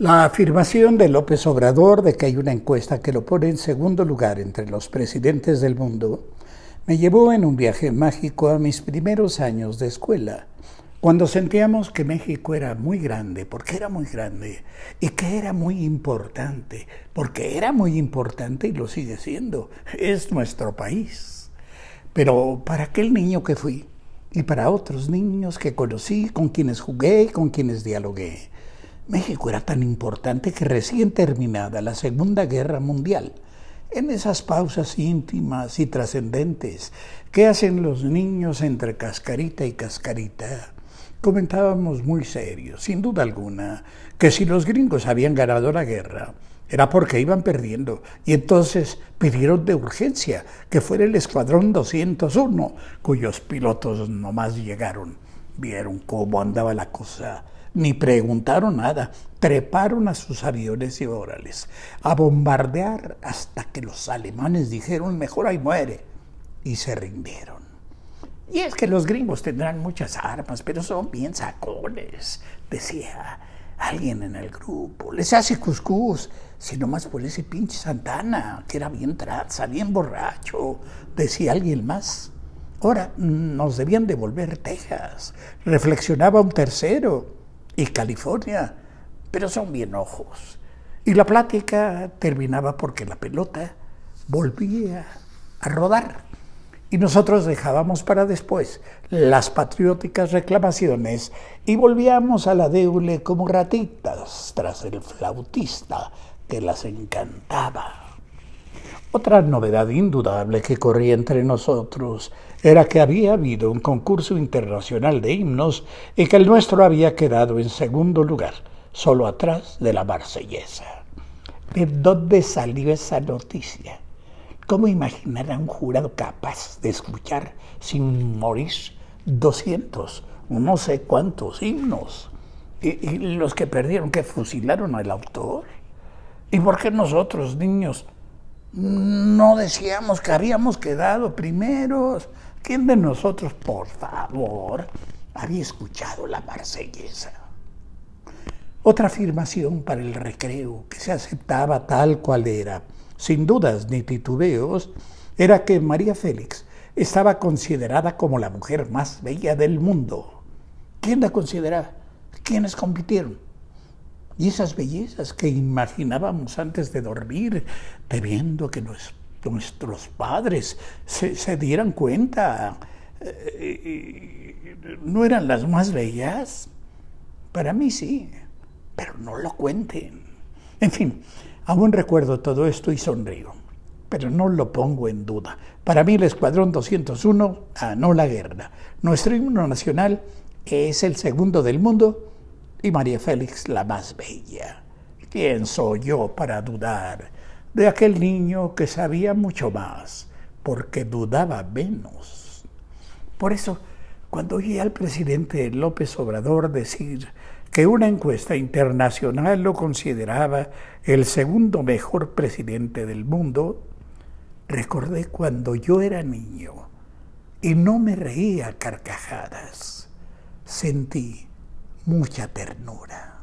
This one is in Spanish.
La afirmación de López Obrador de que hay una encuesta que lo pone en segundo lugar entre los presidentes del mundo me llevó en un viaje mágico a mis primeros años de escuela, cuando sentíamos que México era muy grande, porque era muy grande, y que era muy importante, porque era muy importante y lo sigue siendo, es nuestro país. Pero para aquel niño que fui, y para otros niños que conocí, con quienes jugué y con quienes dialogué, México era tan importante que recién terminada la Segunda Guerra Mundial, en esas pausas íntimas y trascendentes que hacen los niños entre cascarita y cascarita, comentábamos muy serios, sin duda alguna, que si los gringos habían ganado la guerra, era porque iban perdiendo y entonces pidieron de urgencia que fuera el Escuadrón 201, cuyos pilotos nomás llegaron, vieron cómo andaba la cosa ni preguntaron nada, treparon a sus aviones y orales a bombardear hasta que los alemanes dijeron mejor ahí muere y se rindieron. Y es que los gringos tendrán muchas armas, pero son bien sacones, decía alguien en el grupo. Les hace cuscús, si nomás por ese pinche Santana, que era bien traza, bien borracho, decía alguien más. Ahora nos debían devolver Texas, reflexionaba un tercero y California, pero son bien ojos. Y la plática terminaba porque la pelota volvía a rodar. Y nosotros dejábamos para después las patrióticas reclamaciones y volvíamos a la deule como ratitas tras el flautista que las encantaba. Otra novedad indudable que corría entre nosotros era que había habido un concurso internacional de himnos y que el nuestro había quedado en segundo lugar, solo atrás de la marsellesa. ¿De dónde salió esa noticia? ¿Cómo imaginar a un jurado capaz de escuchar sin morir 200 no sé cuántos himnos? ¿Y, y los que perdieron, que fusilaron al autor? ¿Y por qué nosotros, niños, no decíamos que habíamos quedado primeros. ¿Quién de nosotros, por favor, había escuchado la marsellesa? Otra afirmación para el recreo que se aceptaba tal cual era, sin dudas ni titubeos, era que María Félix estaba considerada como la mujer más bella del mundo. ¿Quién la consideraba? ¿Quiénes compitieron? Y esas bellezas que imaginábamos antes de dormir, temiendo que nuestros padres se, dieran cuenta, eh, no eran las más bellas. Para mí sí, pero no lo cuenten. En fin, aún recuerdo todo esto y sonrío, pero no lo pongo en duda. Para mí el Escuadrón 201 ganó la guerra. Nuestro himno nacional es el segundo del mundo y María Félix la más bella. ¿Quién soy yo para dudar de aquel niño que sabía mucho más, porque dudaba menos? Por eso, cuando oí al presidente López Obrador decir que una encuesta internacional lo consideraba el segundo mejor presidente del mundo, recordé cuando yo era niño y no me reía carcajadas. Sentí mucha ternura.